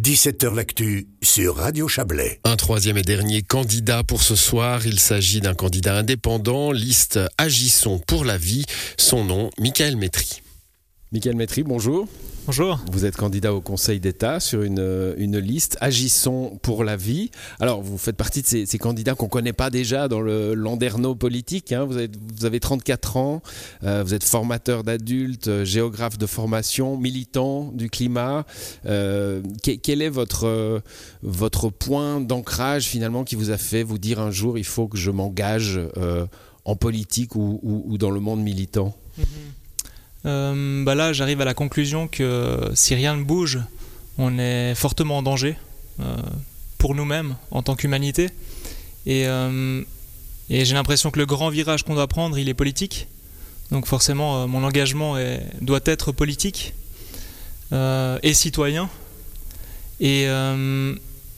17h L'actu sur Radio Chablais. Un troisième et dernier candidat pour ce soir. Il s'agit d'un candidat indépendant, liste Agissons pour la vie. Son nom, Michael Métry. Michael Métry, bonjour. Bonjour. Vous êtes candidat au Conseil d'État sur une, une, liste Agissons pour la vie. Alors, vous faites partie de ces, ces candidats qu'on ne connaît pas déjà dans le landerneau politique. Hein. Vous, avez, vous, avez, 34 ans, euh, vous êtes formateur d'adultes, euh, géographe de formation, militant du climat. Euh, quel est votre, euh, votre point d'ancrage finalement qui vous a fait vous dire un jour il faut que je m'engage euh, en politique ou, ou, ou, dans le monde militant? Mm -hmm euh, bah là j'arrive à la conclusion que si rien ne bouge, on est fortement en danger euh, pour nous-mêmes en tant qu'humanité. Et, euh, et j'ai l'impression que le grand virage qu'on doit prendre, il est politique. Donc forcément, mon engagement doit être politique et citoyen. Et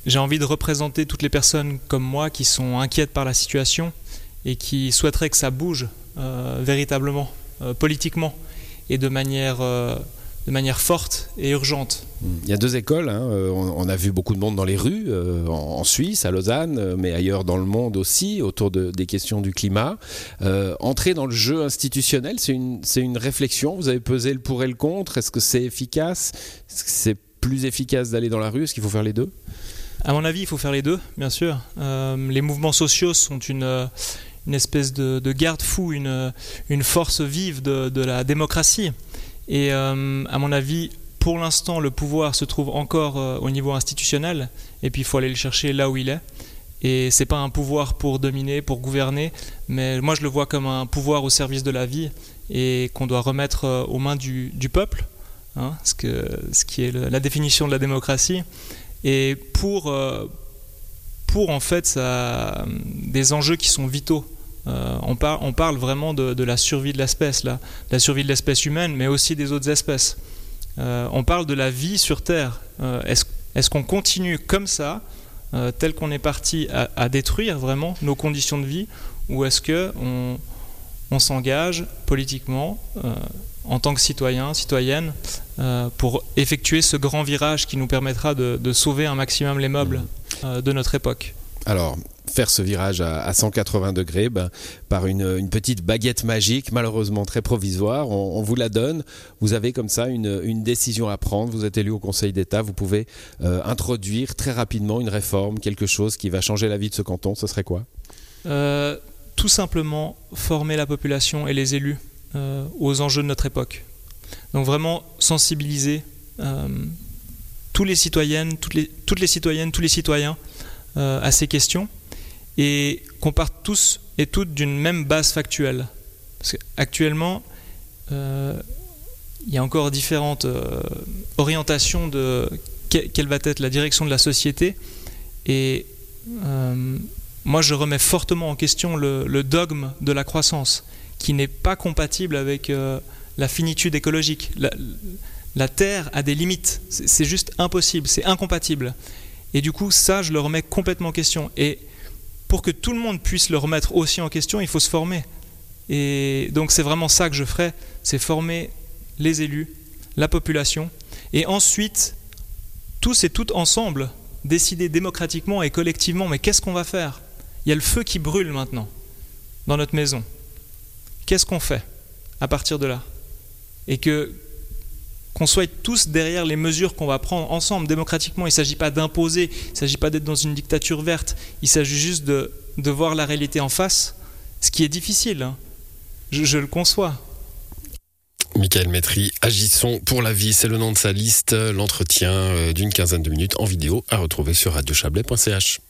j'ai envie de représenter toutes les personnes comme moi qui sont inquiètes par la situation et qui souhaiteraient que ça bouge véritablement, politiquement et de manière, euh, de manière forte et urgente. Il y a deux écoles. Hein. On, on, a vu beaucoup de monde dans les rues, euh, en, en, Suisse, à Lausanne, mais ailleurs dans le monde aussi, autour de, des questions du climat. Euh, entrer dans le jeu institutionnel, c'est une, une réflexion. Vous avez pesé le pour et le contre. Est-ce que c'est efficace? Est-ce que c'est plus efficace d'aller dans la rue? Est-ce qu'il faut faire les deux? À mon avis, il faut faire les deux, bien sûr. Euh, les mouvements sociaux sont une une espèce de, de garde-fou, une, force vive de, la démocratie. Et euh, à mon avis, pour l'instant, le pouvoir se trouve encore euh, au niveau institutionnel, et puis il faut aller le chercher là où il est. Et c'est pas un pouvoir pour dominer, pour gouverner, mais moi je le vois comme un pouvoir au service de la vie et qu'on doit remettre euh, aux mains du, peuple, hein, ce, qui est la définition de la démocratie. Et pour, pour en fait des enjeux qui sont vitaux. Euh, on, par, on, parle vraiment de, de la survie de l'espèce, là, la survie de l'espèce humaine, mais aussi des autres espèces. Euh, on parle de la vie sur Terre. Euh, Est-ce est qu'on continue comme ça, tel qu'on est parti à, à, détruire vraiment nos conditions de vie, ou est-ce que on, on s'engage politiquement en tant que citoyen, citoyenne, pour effectuer ce grand virage qui nous permettra de, de sauver un maximum les meubles mmh. de notre époque? Alors, faire ce virage à, à 180 degrés ben, par une, petite baguette magique, malheureusement très provisoire, on, vous la donne. Vous avez comme ça une, décision à prendre. Vous êtes élu au Conseil d'État. Vous pouvez euh, introduire très rapidement une réforme, quelque chose qui va changer la vie de ce canton. Ce serait quoi? Euh, Tout simplement former la population et les élus euh, aux enjeux de notre époque. Donc vraiment sensibiliser tous les citoyennes, toutes les, citoyennes, tous les citoyens à ces questions et qu'on parte tous et toutes d'une même base factuelle. Parce qu'actuellement, euh, il y a encore différentes euh, orientations de que, quelle va être la direction de la société et euh, moi je remets fortement en question le, dogme de la croissance qui n'est pas compatible avec la finitude écologique. La, la Terre a des limites, c'est juste impossible, c'est incompatible. Et du coup, ça, je le remets complètement en question. Et pour que tout le monde puisse le remettre aussi en question, il faut se former. Et donc, c'est vraiment ça que je ferai c'est former les élus, la population, et ensuite, tous et toutes ensemble, décider démocratiquement et collectivement mais qu'est-ce qu'on va faire? Il y a le feu qui brûle maintenant dans notre maison. Qu'est-ce qu'on fait à partir de là? Et que qu'on soit tous derrière les mesures qu'on va prendre ensemble démocratiquement. Il ne s'agit pas d'imposer, il ne s'agit pas d'être dans une dictature verte, il s'agit juste de, de, voir la réalité en face, ce qui est difficile. Hein. Je, le conçois. Michael Métry, Agissons pour la vie, c'est le nom de sa liste, l'entretien d'une quinzaine de minutes en vidéo à retrouver sur radiochablais.ch.